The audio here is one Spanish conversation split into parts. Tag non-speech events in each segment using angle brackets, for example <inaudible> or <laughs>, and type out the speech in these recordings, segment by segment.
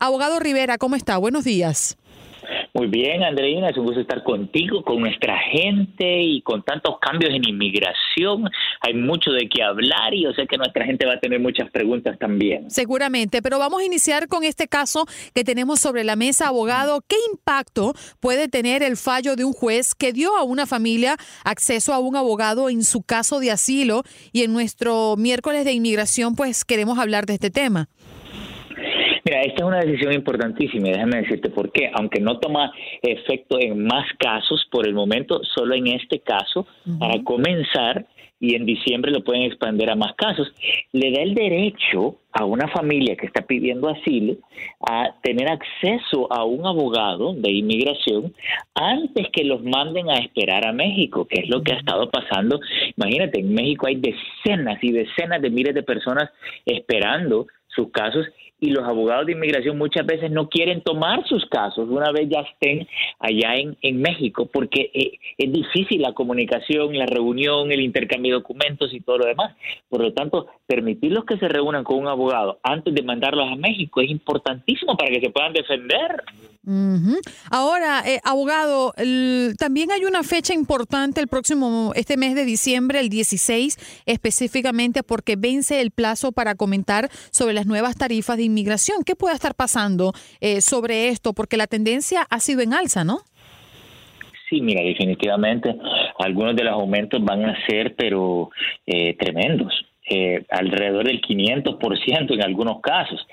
Abogado Rivera, ¿cómo está? Buenos días. Muy bien, Andreina, es un gusto estar contigo, con nuestra gente y con tantos cambios en inmigración. Hay mucho de qué hablar y yo sé que nuestra gente va a tener muchas preguntas también. Seguramente, pero vamos a iniciar con este caso que tenemos sobre la mesa, abogado. ¿Qué impacto puede tener el fallo de un juez que dio a una familia acceso a un abogado en su caso de asilo? Y en nuestro miércoles de inmigración, pues queremos hablar de este tema. Mira, esta es una decisión importantísima y déjame decirte por qué. Aunque no toma efecto en más casos por el momento, solo en este caso, para comenzar, y en diciembre lo pueden expandir a más casos, le da el derecho a una familia que está pidiendo asilo a tener acceso a un abogado de inmigración antes que los manden a esperar a México, que es lo que ha estado pasando. Imagínate, en México hay decenas y decenas de miles de personas esperando sus casos y los abogados de inmigración muchas veces no quieren tomar sus casos una vez ya estén allá en, en México porque eh, es difícil la comunicación, la reunión, el intercambio de documentos y todo lo demás. Por lo tanto, permitirlos que se reúnan con un abogado antes de mandarlos a México es importantísimo para que se puedan defender. Ujú. Ahora, eh, abogado, también hay una fecha importante el próximo, este mes de diciembre, el 16 específicamente, porque vence el plazo para comentar sobre las nuevas tarifas de inmigración. ¿Qué puede estar pasando eh, sobre esto? Porque la tendencia ha sido en alza, ¿no? Sí, mira, definitivamente algunos de los aumentos van a ser, pero eh, tremendos, eh, alrededor del 500% en algunos casos.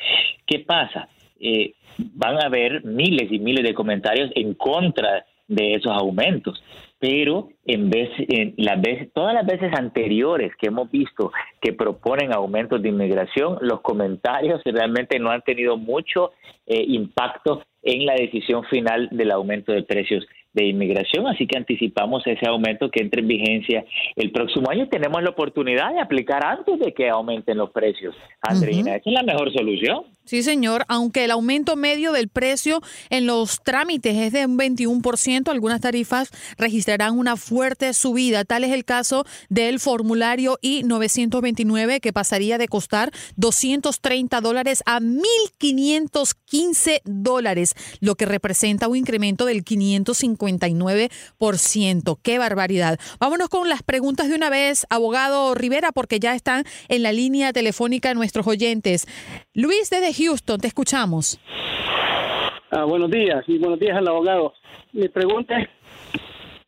¿Qué pasa? Eh, van a haber miles y miles de comentarios en contra de esos aumentos, pero en vez, en las veces, todas las veces anteriores que hemos visto que proponen aumentos de inmigración, los comentarios realmente no han tenido mucho eh, impacto en la decisión final del aumento de precios de inmigración, así que anticipamos ese aumento que entre en vigencia el próximo año. Tenemos la oportunidad de aplicar antes de que aumenten los precios. Andreina, esa es la mejor solución. Sí, señor, aunque el aumento medio del precio en los trámites es de un 21%, algunas tarifas registrarán una fuerte subida. Tal es el caso del formulario I-929, que pasaría de costar 230 dólares a 1.515 dólares, lo que representa un incremento del 559%. ¡Qué barbaridad! Vámonos con las preguntas de una vez, abogado Rivera, porque ya están en la línea telefónica nuestros oyentes. Luis, desde Houston, te escuchamos. Ah, buenos días y buenos días al abogado. Mi pregunta es,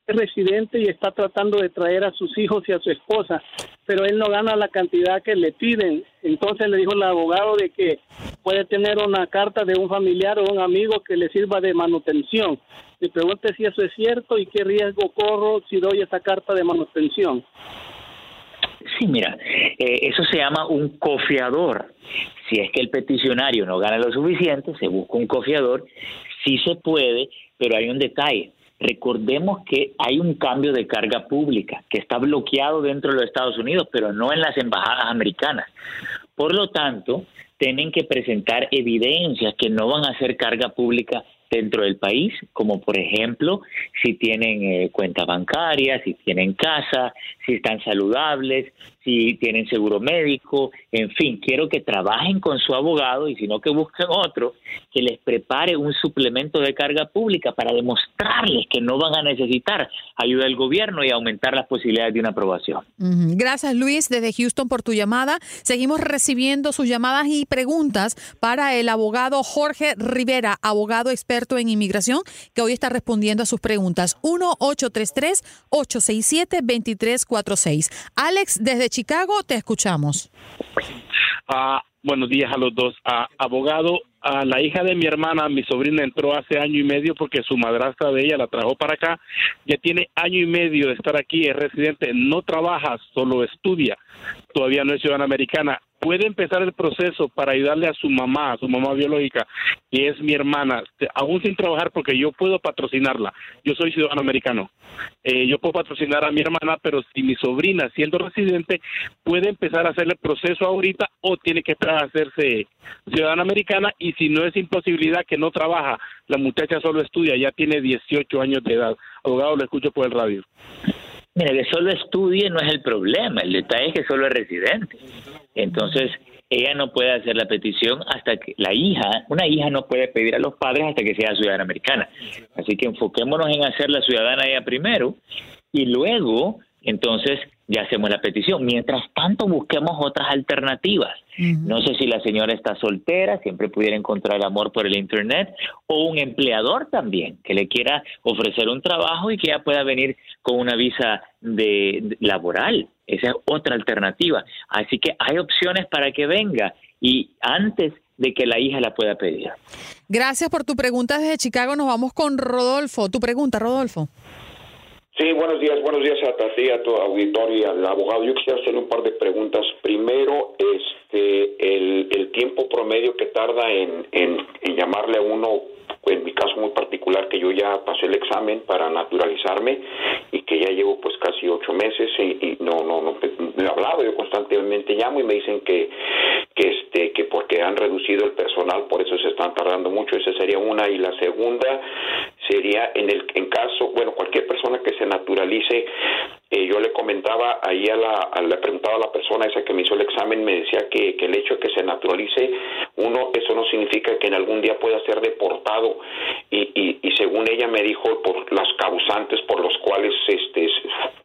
es residente y está tratando de traer a sus hijos y a su esposa, pero él no gana la cantidad que le piden. Entonces le dijo el abogado de que puede tener una carta de un familiar o un amigo que le sirva de manutención. Mi pregunta es si eso es cierto y qué riesgo corro si doy esa carta de manutención. Sí, mira, eh, eso se llama un cofiador. Si es que el peticionario no gana lo suficiente, se busca un cofiador. Sí se puede, pero hay un detalle. Recordemos que hay un cambio de carga pública que está bloqueado dentro de los Estados Unidos, pero no en las embajadas americanas. Por lo tanto, tienen que presentar evidencias que no van a ser carga pública dentro del país, como por ejemplo si tienen eh, cuenta bancaria, si tienen casa, si están saludables, si tienen seguro médico, en fin, quiero que trabajen con su abogado y si no que busquen otro que les prepare un suplemento de carga pública para demostrarles que no van a necesitar ayuda del gobierno y aumentar las posibilidades de una aprobación. Gracias Luis desde Houston por tu llamada. Seguimos recibiendo sus llamadas y preguntas para el abogado Jorge Rivera, abogado experto en inmigración, que hoy está respondiendo a sus preguntas. 1-833-867-2346. Alex desde Chicago, te escuchamos. Ah, buenos días a los dos. Ah, abogado, a la hija de mi hermana, mi sobrina entró hace año y medio porque su madrastra de ella la trajo para acá. Ya tiene año y medio de estar aquí, es residente, no trabaja, solo estudia. Todavía no es ciudadana americana puede empezar el proceso para ayudarle a su mamá, a su mamá biológica, que es mi hermana, aún sin trabajar porque yo puedo patrocinarla. Yo soy ciudadano americano. Eh, yo puedo patrocinar a mi hermana, pero si mi sobrina, siendo residente, puede empezar a hacer el proceso ahorita o tiene que esperar a hacerse ciudadana americana y si no es imposibilidad que no trabaja, la muchacha solo estudia, ya tiene 18 años de edad. Abogado, lo escucho por el radio. Mira, que solo estudie no es el problema, el detalle es que solo es residente. Entonces, ella no puede hacer la petición hasta que la hija, una hija no puede pedir a los padres hasta que sea ciudadana americana. Así que enfoquémonos en hacer la ciudadana ella primero y luego, entonces, ya hacemos la petición. Mientras tanto, busquemos otras alternativas. No sé si la señora está soltera, siempre pudiera encontrar amor por el Internet, o un empleador también que le quiera ofrecer un trabajo y que ella pueda venir con una visa de, laboral. Esa es otra alternativa. Así que hay opciones para que venga y antes de que la hija la pueda pedir. Gracias por tu pregunta desde Chicago. Nos vamos con Rodolfo. Tu pregunta, Rodolfo. Sí, buenos días, buenos días a ti, a tu auditorio y al abogado. Yo quisiera hacerle un par de preguntas. Primero, este, el, el tiempo promedio que tarda en, en, en llamarle a uno en mi caso muy particular que yo ya pasé el examen para naturalizarme y que ya llevo pues casi ocho meses y, no no no me he hablado yo constantemente llamo y me dicen que que este que porque han reducido el personal por eso se están tardando mucho. Esa sería una. Y la segunda sería en el en caso bueno cualquier persona que se naturalice eh, yo le comentaba ahí a la, le preguntaba a la persona esa que me hizo el examen, me decía que, que, el hecho de que se naturalice uno, eso no significa que en algún día pueda ser deportado y, y, y según ella me dijo por las causantes por los cuales este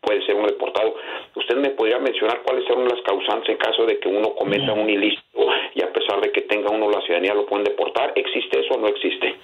puede ser un deportado. ¿Usted me podría mencionar cuáles son las causantes en caso de que uno cometa un ilícito y a pesar de que tenga uno la ciudadanía lo pueden deportar? ¿Existe eso o no existe?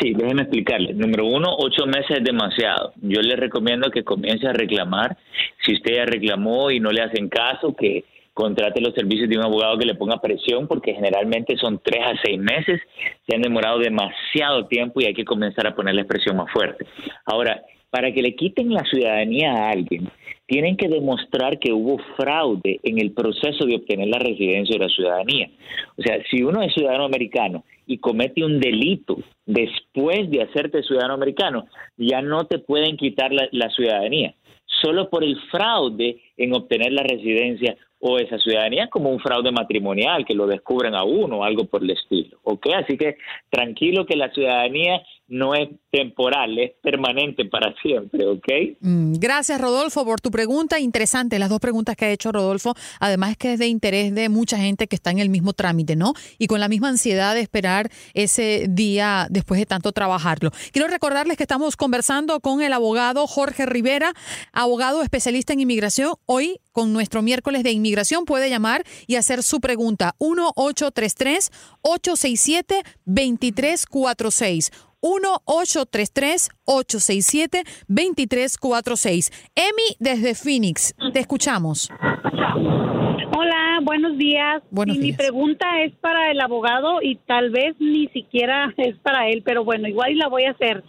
Sí, déjeme explicarle. Número uno, ocho meses es demasiado. Yo le recomiendo que comience a reclamar. Si usted ya reclamó y no le hacen caso, que contrate los servicios de un abogado que le ponga presión, porque generalmente son tres a seis meses. Se han demorado demasiado tiempo y hay que comenzar a ponerle presión más fuerte. Ahora, para que le quiten la ciudadanía a alguien, tienen que demostrar que hubo fraude en el proceso de obtener la residencia o la ciudadanía. O sea, si uno es ciudadano americano y comete un delito después de hacerte ciudadano americano, ya no te pueden quitar la, ciudadanía. Solo por el fraude en obtener la residencia o esa ciudadanía como un fraude matrimonial, que lo descubren a uno o algo por el estilo. ¿Ok? Así que tranquilo que la ciudadanía no es temporal, es permanente para siempre, ¿ok? Mm, gracias, Rodolfo, por tu pregunta. Interesante las dos preguntas que ha hecho Rodolfo. Además es que es de interés de mucha gente que está en el mismo trámite, ¿no? Y con la misma ansiedad de esperar ese día después de tanto trabajarlo. Quiero recordarles que estamos conversando con el abogado Jorge Rivera, abogado especialista en inmigración. Hoy, con nuestro miércoles de inmigración, puede llamar y hacer su pregunta. 1833 867 2346 1-833-867-2346. Emi desde Phoenix, te escuchamos. Buenos días. Buenos y mi pregunta es para el abogado y tal vez ni siquiera <laughs> es para él, pero bueno, igual la voy a hacer.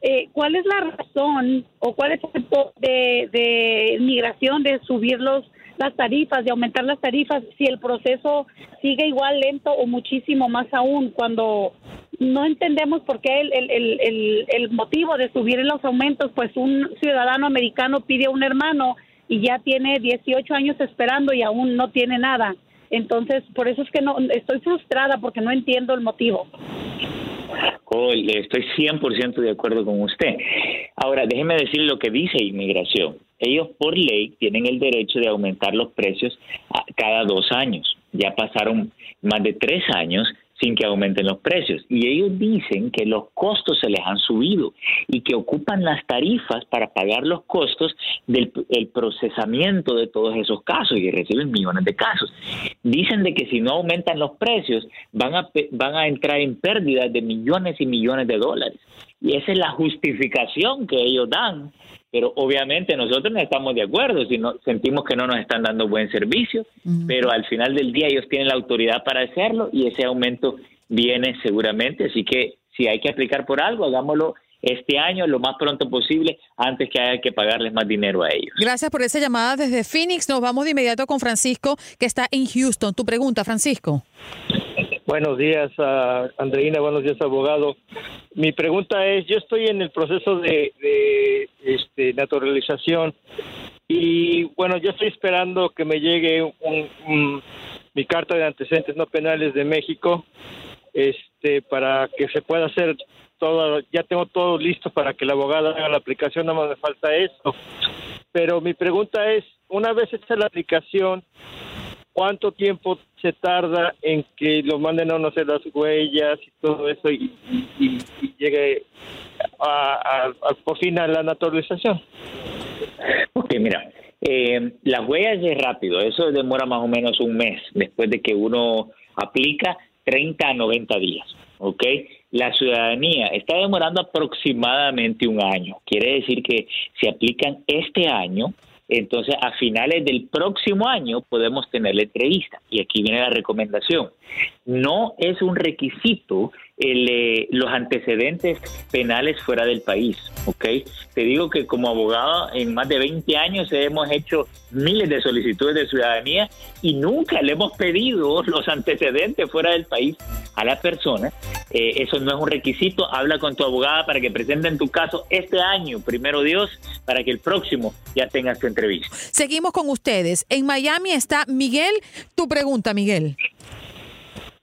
Eh, ¿Cuál es la razón o cuál es el tipo de, de migración de subir los, las tarifas, de aumentar las tarifas, si el proceso sigue igual lento o muchísimo más aún cuando no entendemos por qué el, el, el, el, el motivo de subir los aumentos, pues un ciudadano americano pide a un hermano y ya tiene 18 años esperando y aún no tiene nada. Entonces, por eso es que no estoy frustrada porque no entiendo el motivo. Oh, estoy 100% de acuerdo con usted. Ahora, déjeme decir lo que dice inmigración. Ellos por ley tienen el derecho de aumentar los precios cada dos años. Ya pasaron más de tres años sin que aumenten los precios. Y ellos dicen que los costos se les han subido y que ocupan las tarifas para pagar los costos del el procesamiento de todos esos casos y reciben millones de casos. Dicen de que si no aumentan los precios van a, van a entrar en pérdidas de millones y millones de dólares. Y esa es la justificación que ellos dan. Pero obviamente nosotros no estamos de acuerdo, si no, sentimos que no nos están dando buen servicio, pero al final del día ellos tienen la autoridad para hacerlo y ese aumento viene seguramente. Así que si hay que aplicar por algo, hagámoslo este año lo más pronto posible antes que haya que pagarles más dinero a ellos. Gracias por esa llamada desde Phoenix. Nos vamos de inmediato con Francisco, que está en Houston. Tu pregunta, Francisco. Buenos días, ah, Andreina. Buenos días, abogado. Mi pregunta es, yo estoy en el proceso de, de, este, naturalización y bueno, yo estoy esperando que me llegue un- mi carta de antecedentes no penales de México, este, para que se pueda hacer todo. Ya tengo todo listo para que la abogada haga la aplicación, nada más me falta esto. Pero mi pregunta es, una vez hecha la aplicación, ¿cuánto tiempo se tarda en que lo manden a uno a hacer las huellas y todo eso y, llegue a, a- por fin a la naturalización? Ok, mira, eh, las huellas es rápido, eso demora más o menos un mes después de que uno aplica 30 a 90 días, ¿ok? La ciudadanía está demorando aproximadamente un año, quiere decir que si aplican este año, entonces a finales del próximo año podemos tener la entrevista. Y aquí viene la recomendación. No es un requisito el, eh, los antecedentes penales fuera del país, ¿ok? Te digo que como abogado en más de 20 años hemos hecho miles de solicitudes de ciudadanía y nunca le hemos pedido los antecedentes fuera del país a la persona. Eh, eso no es un requisito. Habla con tu abogada para que presenten tu caso este año, primero Dios, para que el próximo ya tengas tu entrevista. Seguimos con ustedes. En Miami está Miguel. Tu pregunta, Miguel.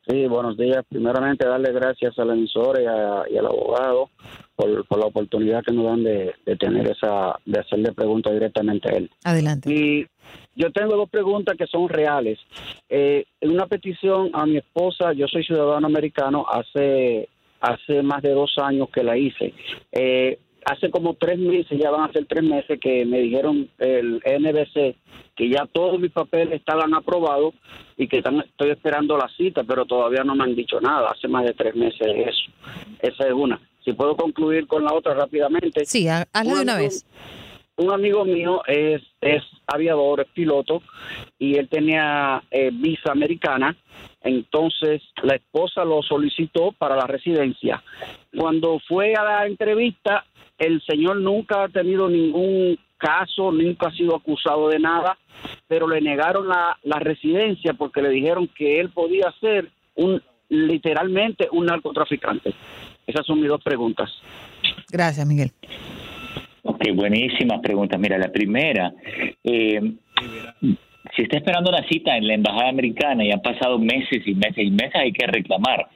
Sí, buenos días. Primeramente, darle gracias al emisor y, a- y al abogado por, por la oportunidad que nos dan de, de tener esa, de hacerle preguntas directamente a él. Adelante. Y yo tengo dos preguntas que son reales. Eh, en una petición a mi esposa, yo soy ciudadano americano, hace, hace más de dos años que la hice. Eh, hace como tres meses, ya van a ser tres meses, que me dijeron el NBC que ya todos mis papeles estaban aprobados y que están- estoy esperando la cita, pero todavía no me han dicho nada. Hace más de tres meses de eso. Esa es una. Si puedo concluir con la otra rápidamente. Sí, ha- hazla de una vez. Un amigo mío es, es aviador, es piloto, y él tenía eh, visa americana. Entonces la esposa lo solicitó para la residencia. Cuando fue a la entrevista, el señor nunca ha tenido ningún caso, nunca ha sido acusado de nada, pero le negaron la, la residencia porque le dijeron que él podía ser un literalmente un narcotraficante. Esas son mis dos preguntas. Gracias, Miguel. Ok, buenísimas preguntas. Mira, la primera, eh, si está esperando una cita en la embajada americana y han pasado meses y meses y meses, hay que reclamar.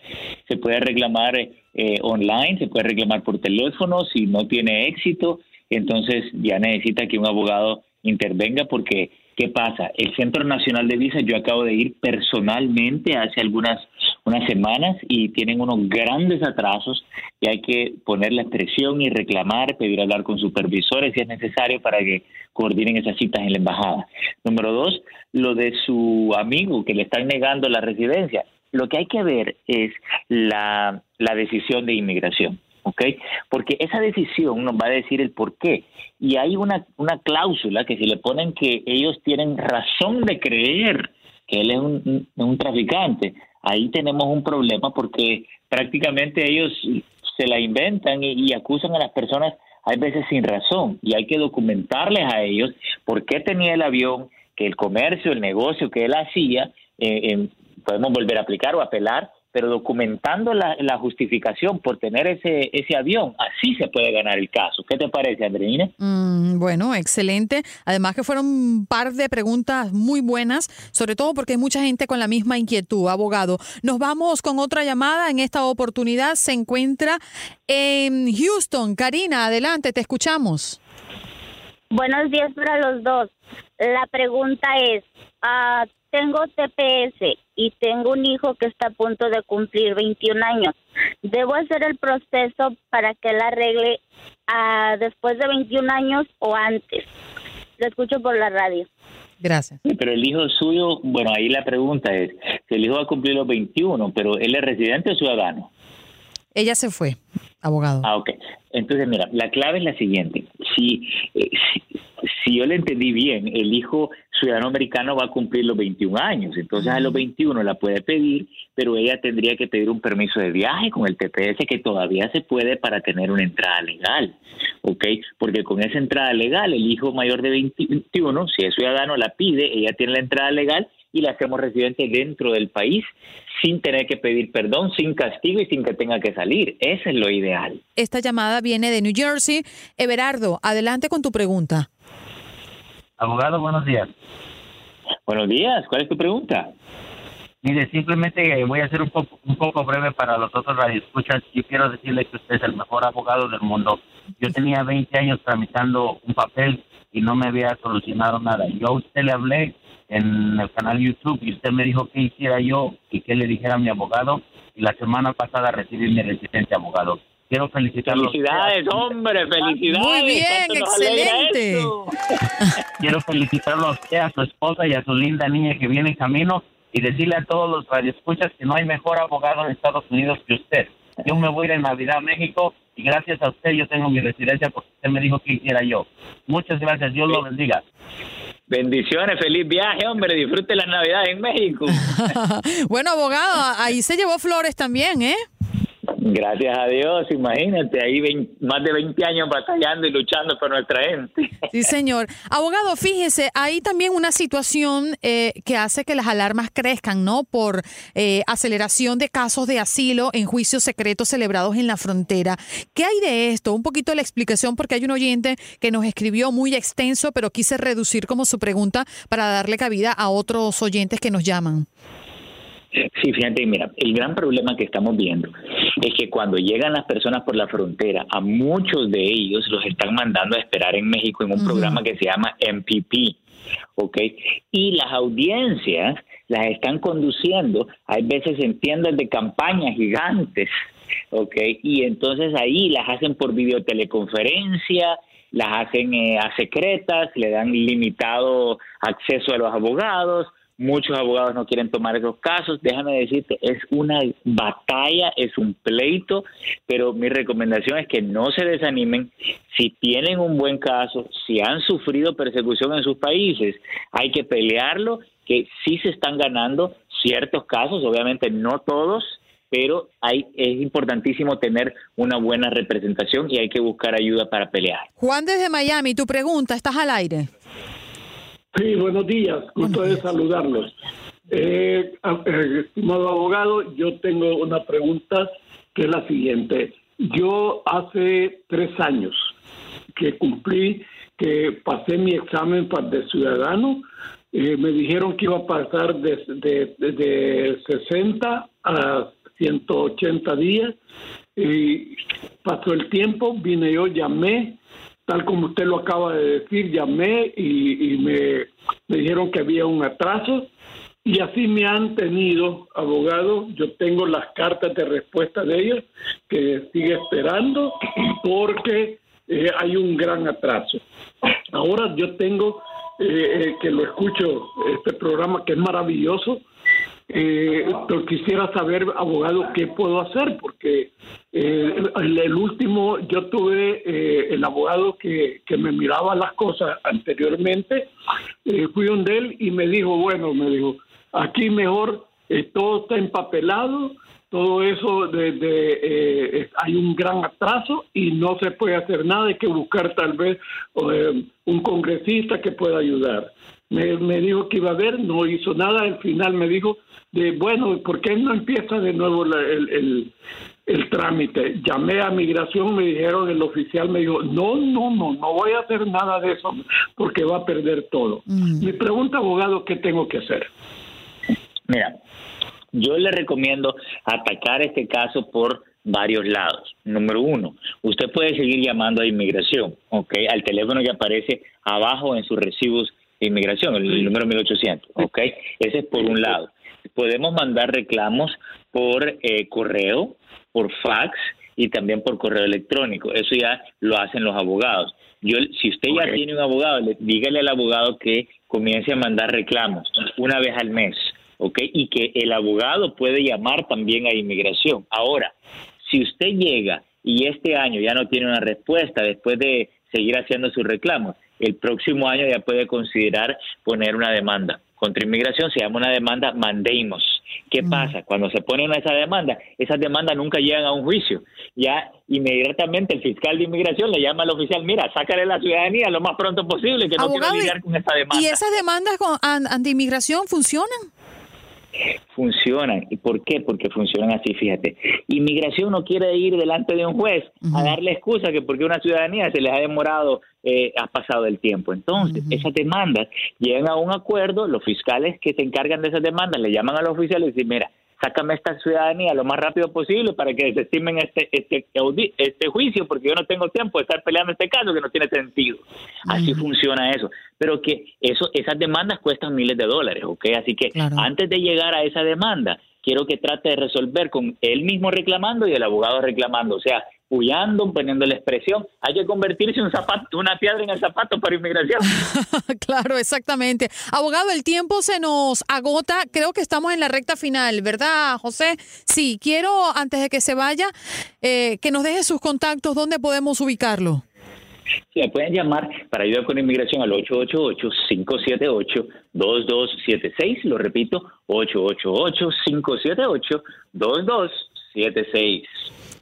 Se puede reclamar eh, online, se puede reclamar por teléfono. Si no tiene éxito, entonces ya necesita que un abogado intervenga porque ¿qué pasa? El Centro Nacional de Visas, yo acabo de ir personalmente hace algunas unas semanas y tienen unos grandes atrasos y hay que poner la presión y reclamar, pedir hablar con supervisores si es necesario para que coordinen esas citas en la embajada. Número dos, lo de su amigo que le están negando la residencia. Lo que hay que ver es la, la decisión de inmigración. ¿ok? Porque esa decisión nos va a decir el por qué. Y hay una, una cláusula que si le ponen que ellos tienen razón de creer que él es un, un traficante. Ahí tenemos un problema porque prácticamente ellos se la inventan y, acusan a las personas hay veces sin razón y hay que documentarles a ellos por qué tenía el avión, que el comercio, el negocio que él hacía, eh, podemos volver a aplicar o apelar pero documentando la, justificación por tener ese, ese avión, así se puede ganar el caso. ¿Qué te parece, Andreina? Mm, bueno, excelente. Además que fueron un par de preguntas muy buenas, sobre todo porque hay mucha gente con la misma inquietud, abogado. Nos vamos con otra llamada. En esta oportunidad se encuentra en Houston. Karina, adelante, te escuchamos. Buenos días para los dos. La pregunta es, uh, tengo TPS y tengo un hijo que está a punto de cumplir 21 años. ¿Debo hacer el proceso para que él arregle uh, después de 21 años o antes? Lo escucho por la radio. Gracias. pero el hijo suyo, bueno, ahí la pregunta es, si el hijo va a cumplir los 21, pero él es residente o ciudadano. Ella se fue, abogado. Ah, ok. Entonces, mira, la clave es la siguiente. Si, eh, si, si, yo le entendí bien, el hijo ciudadano americano va a cumplir los 21 años. Entonces, a los 21 la puede pedir, pero ella tendría que pedir un permiso de viaje con el TPS que todavía se puede para tener una entrada legal. ¿Ok? Porque con esa entrada legal, el hijo mayor de 21, si es ciudadano, la pide, ella tiene la entrada legal y la hacemos residente dentro del país sin tener que pedir perdón, sin castigo y sin que tenga que salir. Ese es lo ideal. Esta llamada viene de New Jersey. Everardo, adelante con tu pregunta. Abogado, buenos días. Buenos días, ¿cuál es tu pregunta? Mire, simplemente voy a ser un poco, un poco breve para los otros radioescuchas. Yo quiero decirle que usted es el mejor abogado del mundo. Yo tenía 20 años tramitando un papel y no me había solucionado nada. Yo a usted le hablé en el canal YouTube y usted me dijo qué hiciera yo y qué le dijera a mi abogado y la semana pasada recibí mi residencia abogado. Quiero felicitarlo. Felicidades, hombre, felicidades. Muy bien, excelente. Quiero felicitarlo a usted, a su esposa y a su linda niña que viene en camino y decirle a todos los radioescuchas que no hay mejor abogado en Estados Unidos que usted. Yo me voy a ir en Navidad a México y gracias a usted yo tengo mi residencia porque usted me dijo que hiciera yo. Muchas gracias, Dios lo bendiga. Bendiciones, feliz viaje, hombre, disfrute la Navidad en México. <laughs> bueno, abogado, ahí se llevó flores también, ¿eh? Gracias a Dios, imagínate, ahí más de 20 años batallando y luchando por nuestra gente. Sí, señor. Abogado, fíjese, hay también una situación eh, que hace que las alarmas crezcan, ¿no? Por eh, aceleración de casos de asilo en juicios secretos celebrados en la frontera. ¿Qué hay de esto? Un poquito la explicación, porque hay un oyente que nos escribió muy extenso, pero quise reducir como su pregunta para darle cabida a otros oyentes que nos llaman. Sí, fíjate, mira, el gran problema que estamos viendo es que cuando llegan las personas por la frontera, a muchos de ellos los están mandando a esperar en México en un programa que se llama MPP, ¿ok? Y las audiencias las están conduciendo, hay veces en tiendas de campaña gigantes, ¿ok? Y entonces ahí las hacen por videoteleconferencia, las hacen eh, a secretas, le dan limitado acceso a los abogados, Muchos abogados no quieren tomar esos casos. Déjame decirte, es una batalla, es un pleito, pero mi recomendación es que no se desanimen. Si tienen un buen caso, si han sufrido persecución en sus países, hay que pelearlo, que sí se están ganando ciertos casos, obviamente no todos, pero hay, es importantísimo tener una buena representación y hay que buscar ayuda para pelear. Juan desde Miami, tu pregunta, estás al aire. Sí, buenos días, gusto de saludarlos. Eh, eh, estimado abogado, yo tengo una pregunta que es la siguiente. Yo hace tres años que cumplí, que pasé mi examen de ciudadano, eh, me dijeron que iba a pasar de, de, de 60 a 180 días y pasó el tiempo, vine yo, llamé, tal como usted lo acaba de decir, llamé y, me, dijeron que había un atraso y así me han tenido, abogado. Yo tengo las cartas de respuesta de ellos que sigue esperando porque eh, hay un gran atraso. Ahora yo tengo eh, eh, que lo escucho, este programa que es maravilloso, eh, quisiera saber, abogado, qué puedo hacer, porque eh, el, último, yo tuve eh, el abogado que, que, me miraba las cosas anteriormente, eh, fui donde él y me dijo, bueno, me dijo, Aquí mejor eh, todo está empapelado, todo eso de, de, eh, hay un gran atraso y no se puede hacer nada, hay que buscar tal vez un congresista que pueda ayudar. Me, me dijo que iba a ver, no hizo nada, al final me dijo de, bueno, ¿por qué no empieza de nuevo la- el, el, el trámite? Llamé a migración, me dijeron, el oficial me dijo, no, no, no, no voy a hacer nada de eso porque va a perder todo. Mi pregunta, abogado, ¿qué tengo que hacer? Mira, yo le recomiendo atacar este caso por varios lados. Número uno, usted puede seguir llamando a inmigración, ¿ok? Al teléfono que aparece abajo en sus recibos inmigración, el, el número 1800, ¿ok? Ese es por un lado. Podemos mandar reclamos por eh, correo, por fax y también por correo electrónico. Eso ya lo hacen los abogados. Yo, si usted ya tiene un abogado, le- dígale al abogado que comience a mandar reclamos una vez al mes, ¿ok? Y que el abogado puede llamar también a inmigración. Ahora, si usted llega y este año ya no tiene una respuesta después de seguir haciendo sus reclamos, el próximo año ya puede considerar poner una demanda contra inmigración, se llama una demanda mandamus. ¿Qué pasa? Cuando se ponen a esa demanda, esas demandas nunca llegan a un juicio. Ya inmediatamente el fiscal de inmigración le llama al oficial, mira, sácale la ciudadanía lo más pronto posible, que no quiero lidiar con esta demanda. ¿Y esas demandas con, an- anti-inmigración funcionan? funcionan. ¿Y por qué? Porque funcionan así, fíjate. Inmigración no quiere ir delante de un juez a darle excusa que porque una ciudadanía se les ha demorado, eh, ha pasado el tiempo. Entonces, esas demandas llegan a un acuerdo, los fiscales que se encargan de esas demandas le llaman a los oficiales y dicen, mira, sácame esta ciudadanía lo más rápido posible para que desestimen este, este, este juicio, porque yo no tengo tiempo de estar peleando este caso que no tiene sentido. Así funciona eso. Pero que eso, esas demandas cuestan miles de dólares, ¿ok? Así que antes de llegar a esa demanda, quiero que trate de resolver con él mismo reclamando y el abogado reclamando. O sea, huyendo, poniendo la expresión. Hay que convertirse un zapato, una piedra en el zapato para inmigración. <laughs> claro, exactamente. Abogado, el tiempo se nos agota. Creo que estamos en la recta final, ¿verdad, José? Sí, quiero, antes de que se vaya, eh, que nos deje sus contactos. ¿Dónde podemos ubicarlo? Sí, me pueden llamar para ayudar con inmigración al 888-578-2276. Lo repito, 888-578-2276.